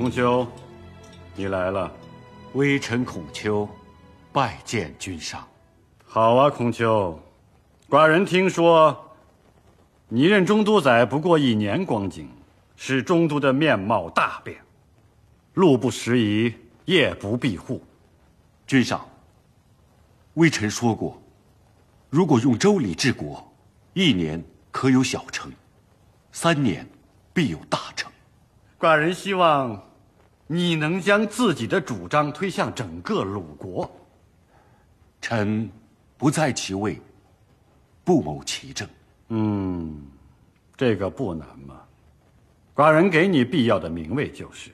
孔丘，你来了。微臣孔丘，拜见君上。好啊，孔丘。寡人听说，你任中都宰不过一年光景，使中都的面貌大变，路不拾遗，夜不闭户。君上，微臣说过，如果用周礼治国，一年可有小成，三年必有大成。寡人希望，你能将自己的主张推向整个鲁国。臣不在其位。不谋其政，嗯，这个不难嘛。寡人给你必要的名位就是：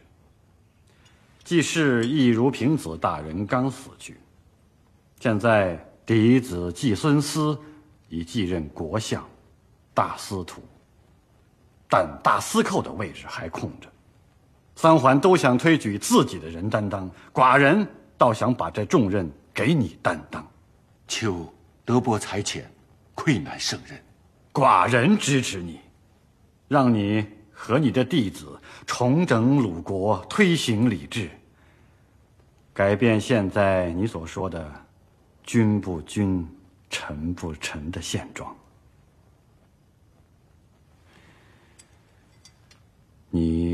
季氏易如平子大人刚死去，现在嫡子季孙思已继任国相、大司徒，但大司寇的位置还空着。三桓都想推举自己的人担当，寡人倒想把这重任给你担当。求德伯才浅。愧难胜任，寡人支持你，让你和你的弟子重整鲁国，推行礼制，改变现在你所说的“君不君，臣不臣”的现状。你